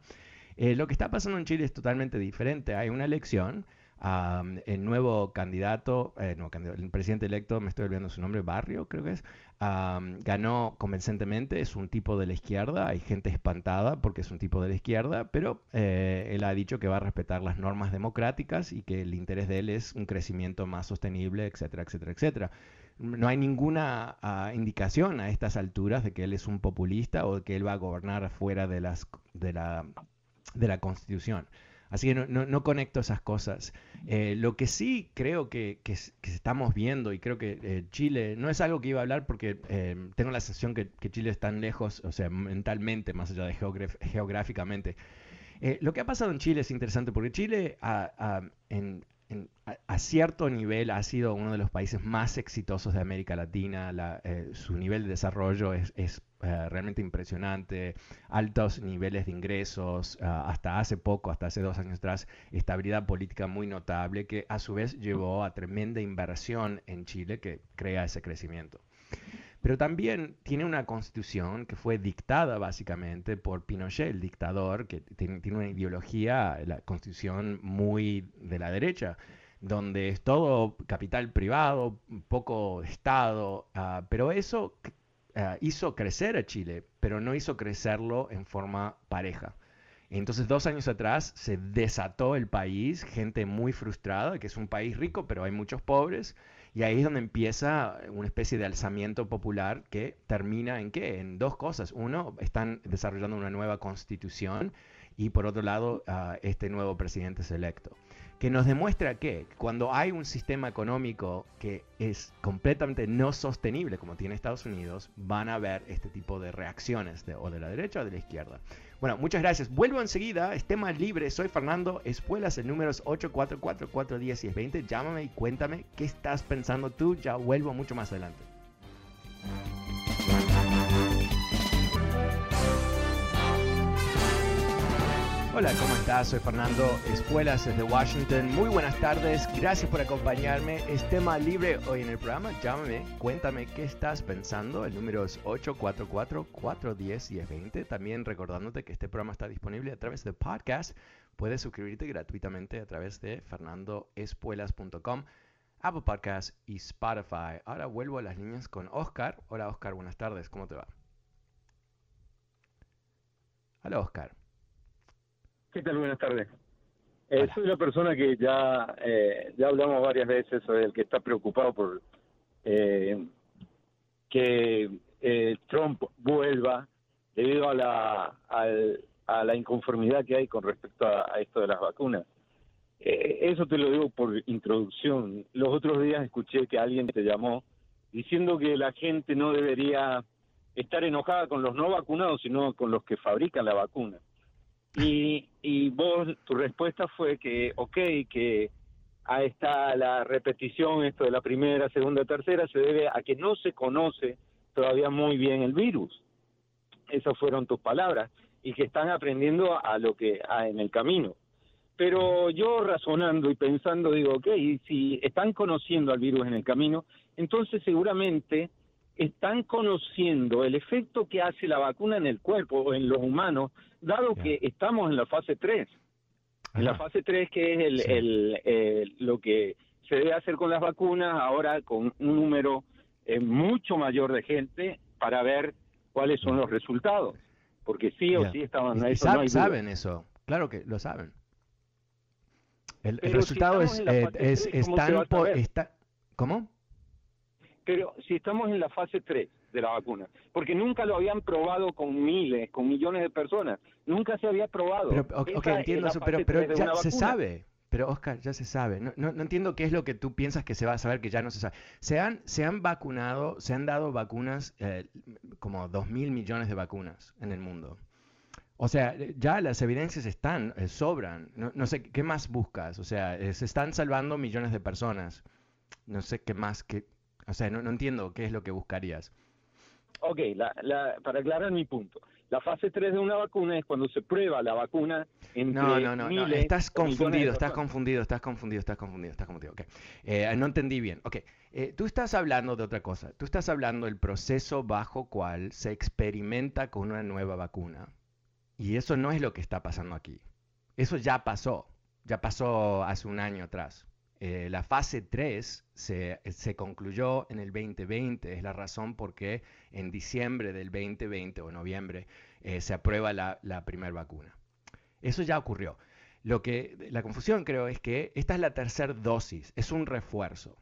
Eh, lo que está pasando en Chile es totalmente diferente, hay una elección el nuevo candidato, eh, el presidente electo, me estoy olvidando su nombre, Barrio creo que es, ganó convincentemente, es un tipo de la izquierda, hay gente espantada porque es un tipo de la izquierda, pero eh, él ha dicho que va a respetar las normas democráticas y que el interés de él es un crecimiento más sostenible, etcétera, etcétera, etcétera. No hay ninguna ah, indicación a estas alturas de que él es un populista o que él va a gobernar fuera de, las, de, la, de la constitución. Así que no, conecto esas cosas. Eh, lo que sí creo que, estamos viendo, y creo que eh, Chile, no es algo que iba a hablar porque eh, tengo la sensación que, Chile es tan lejos, o sea, mentalmente, más allá de geográficamente. lo que ha pasado en Chile es interesante porque Chile en, a, cierto nivel ha sido uno de los países más exitosos de América Latina. Su nivel de desarrollo es, eh, realmente impresionante, altos niveles de ingresos, ah, hasta hace poco, hasta hace dos años atrás, estabilidad política muy notable que a su vez llevó a tremenda inversión en Chile que crea ese crecimiento. Pero también tiene una constitución que fue dictada básicamente por Pinochet, el dictador, que tiene, una ideología, la constitución muy de la derecha, donde es todo capital privado, poco Estado, ah, pero eso ah, hizo crecer a Chile, pero no hizo crecerlo en forma pareja. Entonces, dos años atrás se desató el país, gente muy frustrada, que es un país rico, pero hay muchos pobres, y ahí es donde empieza una especie de alzamiento popular que termina en qué? En dos cosas. Uno, están desarrollando una nueva constitución y por otro lado, este nuevo presidente es electo. Que nos demuestra que cuando hay un sistema económico que es completamente no sostenible como tiene Estados Unidos, van a haber este tipo de reacciones de, o de la derecha o de la izquierda. Bueno, muchas gracias. Vuelvo enseguida. Es tema libre. Soy Fernando Espuelas. El número es 844-410-1020. Llámame y cuéntame qué estás pensando tú. Ya vuelvo mucho más adelante. Hola, ¿cómo estás? Soy Fernando Espuelas desde Washington. Muy buenas tardes, gracias por acompañarme. Es tema libre hoy en el programa. Llámame, cuéntame qué estás pensando. El número es 844-410-1020. También recordándote que este programa está disponible a través de podcast. Puedes suscribirte gratuitamente a través de fernandoespuelas.com, Apple Podcasts y Spotify. Ahora vuelvo a las líneas con Oscar. Hola Oscar, buenas tardes, ¿cómo te va? Hola Oscar. ¿Qué tal? Buenas tardes. Eh, soy la persona que ya eh, ya hablamos varias veces, soy el que está preocupado por eh, que Trump vuelva debido a la a la inconformidad que hay con respecto a, esto de las vacunas. eso te lo digo por introducción. Los otros días escuché que alguien te llamó diciendo que la gente no debería estar enojada con los no vacunados, sino con los que fabrican la vacuna. Y, y vos, tu respuesta fue que, ok, que a esta la repetición, esto de la primera, segunda, tercera, se debe a que no se conoce todavía muy bien el virus. Esas fueron tus palabras y que están aprendiendo a lo que a, en el camino. Pero yo razonando y pensando digo, ok, si están conociendo al virus en el camino, entonces seguramente están conociendo el efecto que hace la vacuna en el cuerpo o en los humanos, dado que estamos en la fase 3. En la fase 3, que es el, el, eh, lo que se debe hacer con las vacunas, ahora con un número eh, mucho mayor de gente para ver cuáles son los resultados. Porque sí o sí estaban... Eso no saben eso, claro que lo saben. El, resultado es, eh, es, está, ¿Cómo? Pero si estamos en la fase 3 de la vacuna, porque nunca lo habían probado con miles, con millones de personas, nunca se había probado. Pero, ok, entiendo eso, pero, pero ya se sabe. Pero Oscar, ya se sabe. No, no, entiendo qué es lo que tú piensas que se va a saber que ya no se sabe. Se han, se han vacunado, se han dado vacunas, eh, como 2 mil millones de vacunas en el mundo. O sea, ya las evidencias están, eh, sobran. No, no, sé, ¿qué más buscas? O sea, eh, se están salvando millones de personas. No sé qué más, que, o sea, no, no entiendo qué es lo que buscarías. Ok, la, la, para aclarar mi punto. La fase 3 de una vacuna es cuando se prueba la vacuna entre No, no, no, no. estás confundido, estás confundido, estás confundido, estás confundido, estás confundido. Okay. Eh, no entendí bien. Ok, eh, tú estás hablando de otra cosa. Tú estás hablando del proceso bajo cual se experimenta con una nueva vacuna. Y eso no es lo que está pasando aquí. Eso ya pasó. Ya pasó hace un año atrás. Eh, la fase 3 se, se, concluyó en el 2020, es la razón por qué en diciembre del 2020 o noviembre eh, se aprueba la, la primera vacuna. Eso ya ocurrió. Lo que, la confusión creo es que esta es la tercera dosis, es un refuerzo.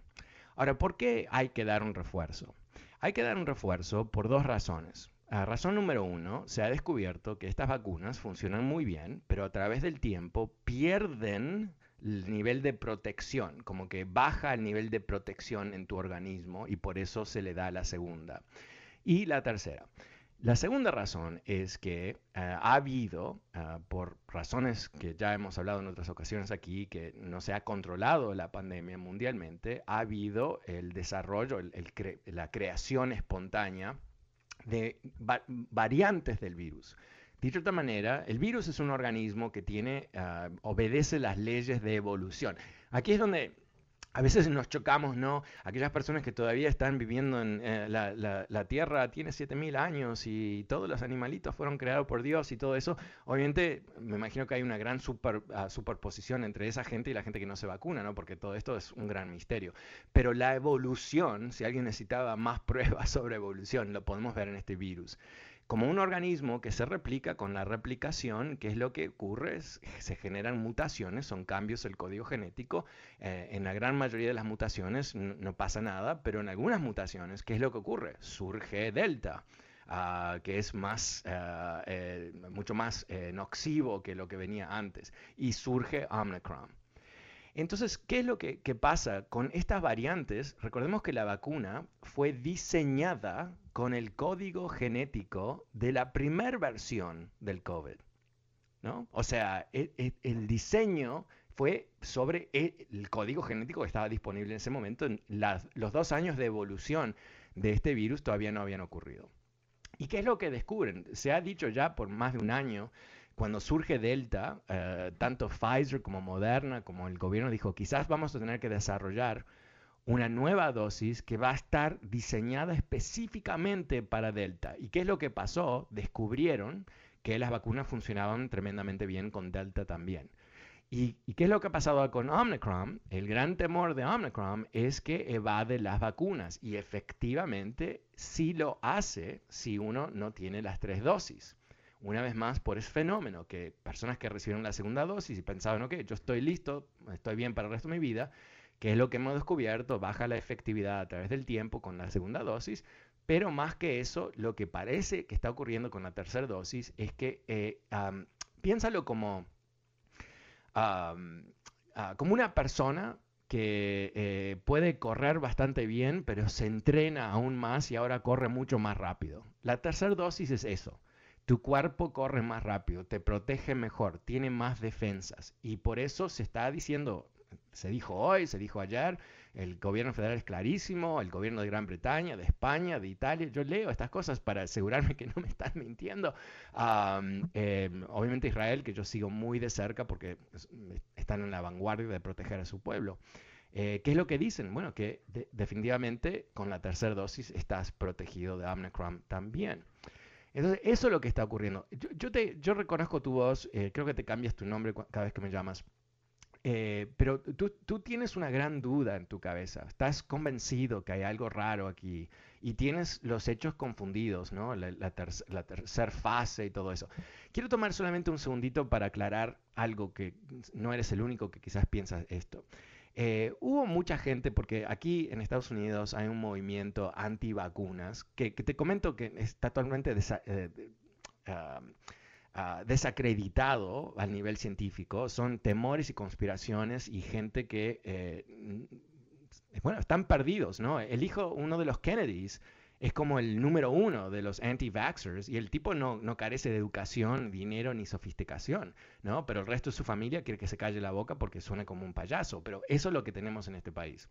Ahora, ¿por qué hay que dar un refuerzo? Hay que dar un refuerzo por dos razones. La razón número uno, se ha descubierto que estas vacunas funcionan muy bien, pero a través del tiempo pierden el nivel de protección, como que baja el nivel de protección en tu organismo y por eso se le da la segunda. Y la tercera. La segunda razón es que eh, ha habido, eh, por razones que ya hemos hablado en otras ocasiones aquí, que no se ha controlado la pandemia mundialmente, ha habido el desarrollo, la creación espontánea de variantes del virus. De otra manera, el virus es un organismo que tiene, ah, obedece las leyes de evolución. Aquí es donde a veces nos chocamos, ¿no? Aquellas personas que todavía están viviendo en eh, la, Tierra tiene 7.000 años y todos los animalitos fueron creados por Dios y todo eso. Obviamente, me imagino que hay una gran ah, superposición entre esa gente y la gente que no se vacuna, ¿no? Porque todo esto es un gran misterio. Pero la evolución, si alguien necesitaba más pruebas sobre evolución, lo podemos ver en este virus como un organismo que se replica con la replicación, que es lo que ocurre, se generan mutaciones, son cambios del código genético. Eh, en la gran mayoría de las mutaciones no, pasa nada, pero en algunas mutaciones, ¿qué es lo que ocurre? Surge delta. Ah, que es más, eh, mucho más eh, nocivo que lo que venía antes, y surge Omicron. Entonces, ¿qué es lo que, pasa con estas variantes? Recordemos que la vacuna fue diseñada con el código genético de la primera versión del COVID. ¿no? O sea, e, e, el, diseño fue sobre el, código genético que estaba disponible en ese momento. los dos años de evolución de este virus todavía no habían ocurrido. ¿Y qué es lo que descubren? Se ha dicho ya por más de un año cuando surge Delta, eh, tanto Pfizer como Moderna, como el gobierno dijo, quizás vamos a tener que desarrollar una nueva dosis que va a estar diseñada específicamente para Delta. ¿Y qué es lo que pasó? Descubrieron que las vacunas funcionaban tremendamente bien con Delta también. ¿Y, qué es lo que ha pasado con Omicron? El gran temor de Omicron es que evade las vacunas y efectivamente sí lo hace si uno no tiene las tres dosis una vez más por ese fenómeno, que personas que recibieron la segunda dosis y pensaban, ok, yo estoy listo, estoy bien para el resto de mi vida, que es lo que hemos descubierto, baja la efectividad a través del tiempo con la segunda dosis, pero más que eso, lo que parece que está ocurriendo con la tercera dosis es que, eh, piénsalo como, ah, como una persona que eh, puede correr bastante bien, pero se entrena aún más y ahora corre mucho más rápido. La tercera dosis es eso tu cuerpo corre más rápido, te protege mejor, tiene más defensas. Y por eso se está diciendo, se dijo hoy, se dijo ayer, el gobierno federal es clarísimo, el gobierno de Gran Bretaña, de España, de Italia. Yo leo estas cosas para asegurarme que no me están mintiendo. Em, obviamente Israel, que yo sigo muy de cerca porque están en la vanguardia de proteger a su pueblo. Eh, ¿Qué es lo que dicen? Bueno, que definitivamente con la tercera dosis estás protegido de Omicron también. Entonces, eso es lo que está ocurriendo. Yo, te, yo reconozco tu voz, eh, creo que te cambias tu nombre cada vez que me llamas. Eh, pero tú, tú, tienes una gran duda en tu cabeza, estás convencido que hay algo raro aquí y tienes los hechos confundidos, ¿no? La, la, tercera fase y todo eso. Quiero tomar solamente un segundito para aclarar algo que no eres el único que quizás piensas esto. Eh, hubo mucha gente, porque aquí en Estados Unidos hay un movimiento anti-vacunas, que, te comento que está totalmente eh, ah, desacreditado al nivel científico. Son temores y conspiraciones y gente que, eh, bueno, están perdidos, ¿no? El hijo, uno de los Kennedys, es como el número uno de los anti-vaxxers y el tipo no, no, carece de educación, dinero ni sofisticación, ¿no? Pero el resto de su familia quiere que se calle la boca porque suena como un payaso, pero eso es lo que tenemos en este país.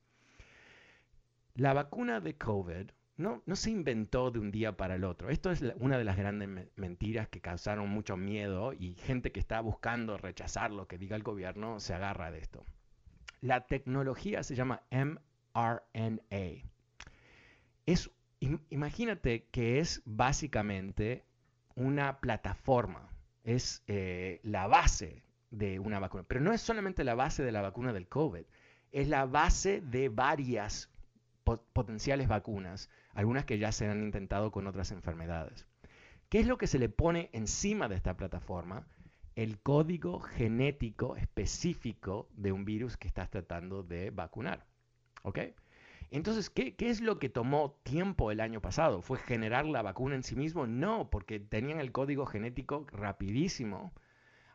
La vacuna de COVID no, no se inventó de un día para el otro. Esto es una de las grandes mentiras que causaron mucho miedo y gente que está buscando rechazar lo que diga el gobierno se agarra de esto. La tecnología se llama mRNA. Es imagínate que es básicamente una plataforma, es eh, la base de una vacuna, pero no es solamente la base de la vacuna del COVID, es la base de varias potenciales vacunas, algunas que ya se han intentado con otras enfermedades. ¿Qué es lo que se le pone encima de esta plataforma? El código genético específico de un virus que estás tratando de vacunar. ¿Ok? Entonces, ¿qué, es lo que tomó tiempo el año pasado? ¿Fue generar la vacuna en sí mismo? No, porque tenían el código genético rapidísimo.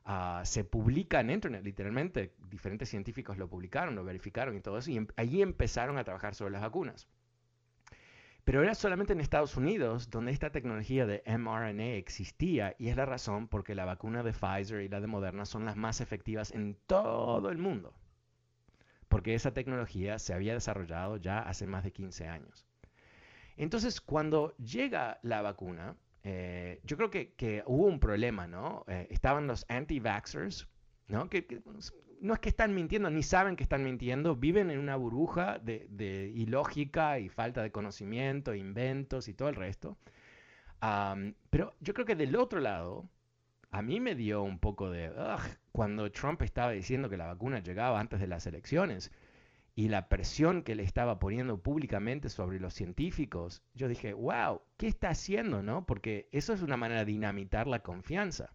Ah, se publica en Internet, literalmente. Diferentes científicos lo publicaron, lo verificaron y todo eso. Y em, allí empezaron a trabajar sobre las vacunas. Pero era solamente en Estados Unidos donde esta tecnología de mRNA existía y es la razón por la vacuna de Pfizer y la de Moderna son las más efectivas en todo el mundo porque esa tecnología se había desarrollado ya hace más de 15 años. Entonces, cuando llega la vacuna, eh, yo creo que, hubo un problema, ¿no? Eh, estaban los anti-vaxxers, ¿no? Que, no es que están mintiendo, ni saben que están mintiendo, viven en una burbuja de, ilógica y falta de conocimiento, inventos y todo el resto. pero yo creo que del otro lado, a mí me dio un poco de... cuando Trump estaba diciendo que la vacuna llegaba antes de las elecciones y la presión que le estaba poniendo públicamente sobre los científicos, yo dije, wow, ¿qué está haciendo? no? Porque eso es una manera de dinamitar la confianza.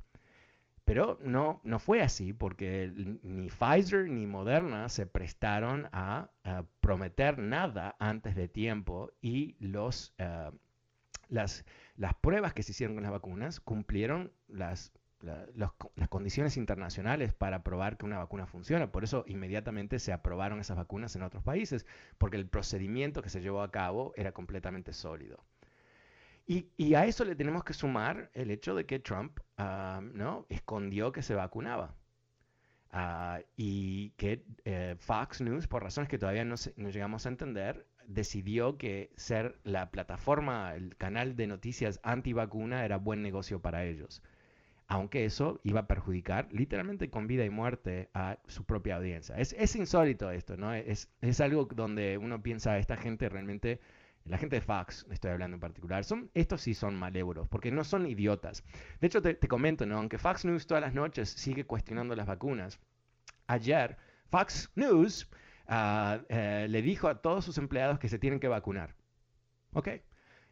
Pero no, no fue así, porque ni Pfizer ni Moderna se prestaron a, prometer nada antes de tiempo y los, eh, las, las pruebas que se hicieron con las vacunas cumplieron las las condiciones internacionales para probar que una vacuna funciona. Por eso inmediatamente se aprobaron esas vacunas en otros países, porque el procedimiento que se llevó a cabo era completamente sólido. Y, a eso le tenemos que sumar el hecho de que Trump ¿no? escondió que se vacunaba. Ah, y que eh, Fox News, por razones que todavía no, no, llegamos a entender, decidió que ser la plataforma, el canal de noticias anti-vacuna era buen negocio para ellos aunque eso iba a perjudicar literalmente con vida y muerte a su propia audiencia. Es, insólito esto, ¿no? Es, algo donde uno piensa, esta gente realmente, la gente de Fox, estoy hablando en particular, son, estos sí son malévolos, porque no son idiotas. De hecho, te, comento, ¿no? Aunque Fox News todas las noches sigue cuestionando las vacunas, ayer Fox News ah, eh, le dijo a todos sus empleados que se tienen que vacunar. ¿Ok?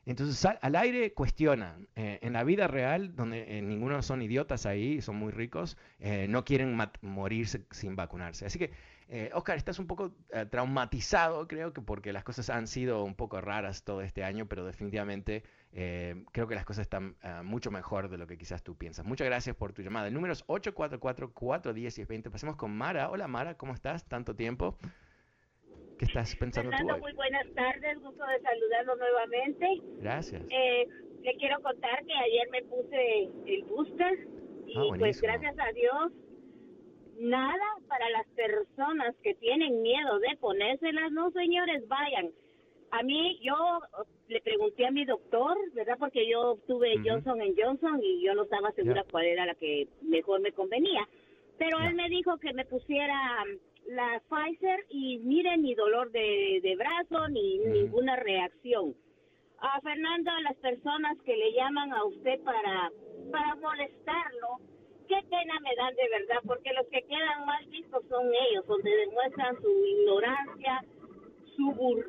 Entonces al aire cuestionan. Eh, en la vida real, donde eh, ninguno son idiotas ahí, son muy ricos, eh, no quieren morirse sin vacunarse. Así que, Oscar, estás un poco traumatizado, creo que porque las cosas han sido un poco raras todo este año, pero definitivamente creo que las cosas están mucho mejor de lo que quizás tú piensas. Muchas gracias por tu llamada. El número es 844-410-20. Pasemos con Mara. Hola Mara, ¿cómo estás? Tanto tiempo. ¿Qué estás pensando Fernando, tú muy buenas tardes, gusto de saludarlo nuevamente. Gracias. Eh, le quiero contar que ayer me puse el booster y ah, pues gracias a Dios nada para las personas que tienen miedo de ponérselas, no señores, vayan. A mí, yo le pregunté a mi doctor, ¿verdad? Porque yo tuve Johnson Johnson y yo no estaba segura cuál era la que mejor me convenía. Pero él me dijo que me pusiera la Pfizer y miren ni dolor de, de brazo ni ninguna reacción. A Fernando, a las personas que le llaman a usted para, para molestarlo, qué pena me dan de verdad, porque los que quedan mal vistos son ellos, donde demuestran su ignorancia, su bur,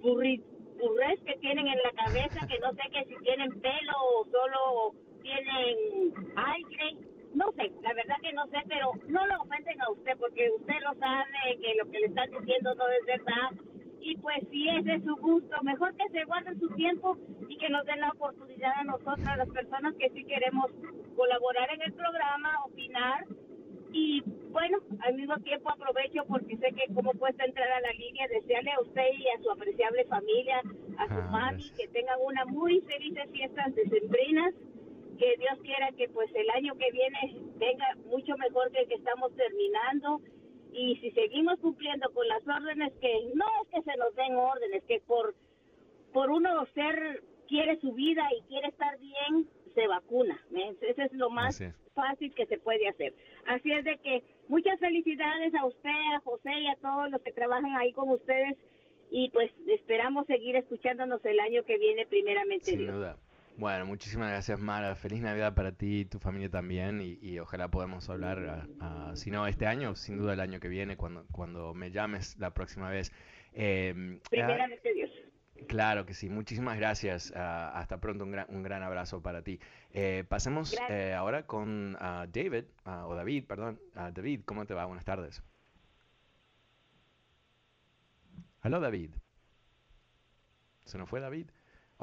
burrez que tienen en la cabeza, que no sé que si tienen pelo o solo tienen aire no sé, la verdad que no sé, pero no lo ofenden a usted porque usted lo sabe que lo que le están diciendo no es verdad. Y pues si es de su gusto, mejor que se guarden su tiempo y que nos den la oportunidad a nosotras, las personas que sí queremos colaborar en el programa, opinar. Y bueno, al mismo tiempo aprovecho porque sé que como cuesta entrar a la línea, desearle a usted y a su apreciable familia, a su ah, mami, que tengan una muy feliz fiestas decembrinas que Dios quiera que pues el año que viene venga mucho mejor que el que estamos terminando. Y si seguimos cumpliendo con las órdenes que no es que se nos den órdenes que por por uno ser quiere su vida y quiere estar bien se vacuna eso es lo más fácil que se puede hacer. Así es de que muchas felicidades a usted a José y a todos los que trabajan ahí con ustedes. Y pues esperamos seguir escuchándonos el año que viene primeramente Sin duda. Bueno, muchísimas gracias Mara. Feliz Navidad para ti y tu familia también y, ojalá podamos hablar, si no este año, sin duda el año que viene, cuando, cuando me llames la próxima vez. Eh, Primeramente Dios. Claro que sí, muchísimas gracias. hasta pronto, un gran, un gran abrazo para ti. Eh, pasemos eh, ahora con David, o David, perdón. David, ¿cómo te va? Buenas tardes. Hola David. ¿Se nos fue David?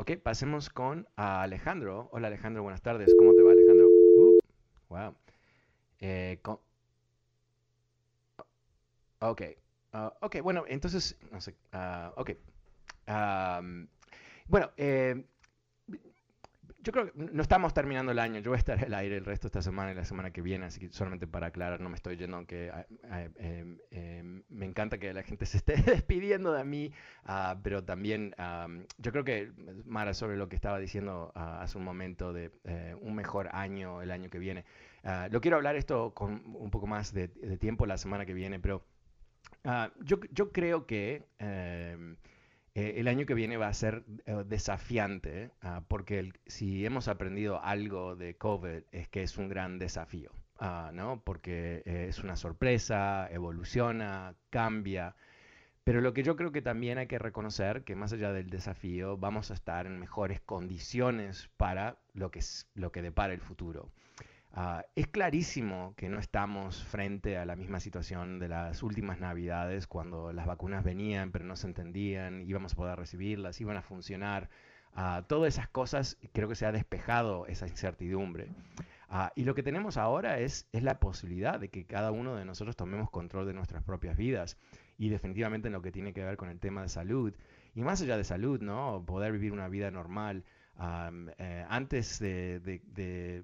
Ok, pasemos con Alejandro. Hola Alejandro, buenas tardes. ¿Cómo te va Alejandro? Uh, wow. Eh, ok. Ah, ok, bueno, entonces, no sé. Uh, ok. bueno, eh, yo creo que no estamos terminando el año. Yo voy a estar al aire el resto de esta semana y la semana que viene, así que solamente para aclarar, no me estoy yendo, aunque ah, ah, em, em, me encanta que la gente se esté despidiendo de mí, ah, pero también yo creo que, Mara, sobre lo que estaba diciendo hace un momento de eh, un mejor año el año que viene, lo quiero hablar esto con un poco más de, de tiempo la semana que viene, pero yo, yo creo que em, eh, el año que viene va a ser eh, desafiante, ah, porque si hemos aprendido algo de COVID es que es un gran desafío, ah, ¿no? Porque eh, es una sorpresa, evoluciona, cambia. Pero lo que yo creo que también hay que reconocer, que más allá del desafío, vamos a estar en mejores condiciones para lo que, lo que depara el futuro. Ah, es clarísimo que no estamos frente a la misma situación de las últimas navidades, cuando las vacunas venían pero no se entendían, íbamos a poder recibirlas, iban a funcionar. Uh, todas esas cosas creo que se ha despejado esa incertidumbre. Ah, y lo que tenemos ahora es, es la posibilidad de que cada uno de nosotros tomemos control de nuestras propias vidas y definitivamente en lo que tiene que ver con el tema de salud. Y más allá de salud, ¿no? Poder vivir una vida normal. Eh, antes de, de,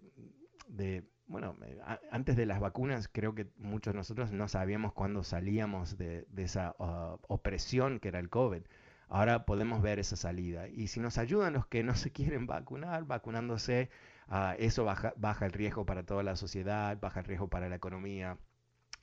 bueno, eh, antes de las vacunas creo que muchos de nosotros no sabíamos cuándo salíamos de, esa uh, opresión que era el COVID. Ahora podemos ver esa salida. Y si nos ayudan los que no se quieren vacunar, vacunándose, uh, eso baja, el riesgo para toda la sociedad, baja el riesgo para la economía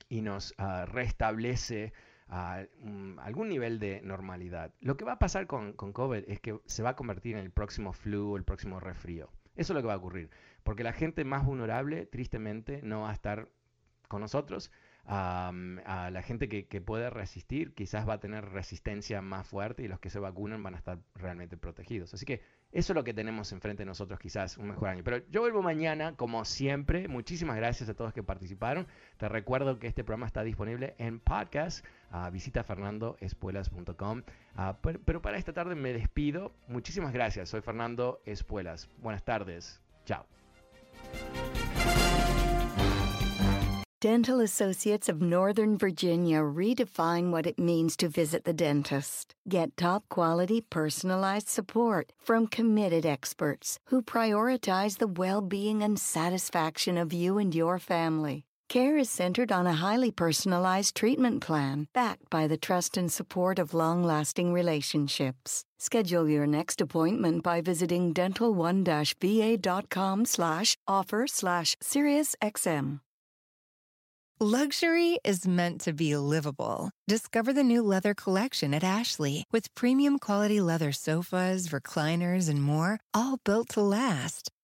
y nos uh, restablece algún nivel de normalidad. Lo que va a pasar con, COVID es que se va a convertir en el próximo flu el próximo resfrío. Eso es lo que va a ocurrir. Porque la gente más vulnerable, tristemente, no va a estar con nosotros. a la gente que, que, puede resistir quizás va a tener resistencia más fuerte y los que se vacunan van a estar realmente protegidos. Así que eso es lo que tenemos enfrente de nosotros quizás un mejor año. Pero yo vuelvo mañana, como siempre. Muchísimas gracias a todos que participaron. Te recuerdo que este programa está disponible en podcast. Uh, visita fernandoespuelas.com. Pero, pero para esta tarde me despido. Muchísimas gracias. Soy Fernando Espuelas. Buenas tardes. Chao. Dental Associates of Northern Virginia redefine what it means to visit the dentist. Get top quality personalized support from committed experts who prioritize the well being and satisfaction of you and your family. Care is centered on a highly personalized treatment plan backed by the trust and support of long-lasting relationships. Schedule your next appointment by visiting dental1-va.com slash offer slash SiriusXM. Luxury is meant to be livable. Discover the new leather collection at Ashley with premium quality leather sofas, recliners, and more, all built to last.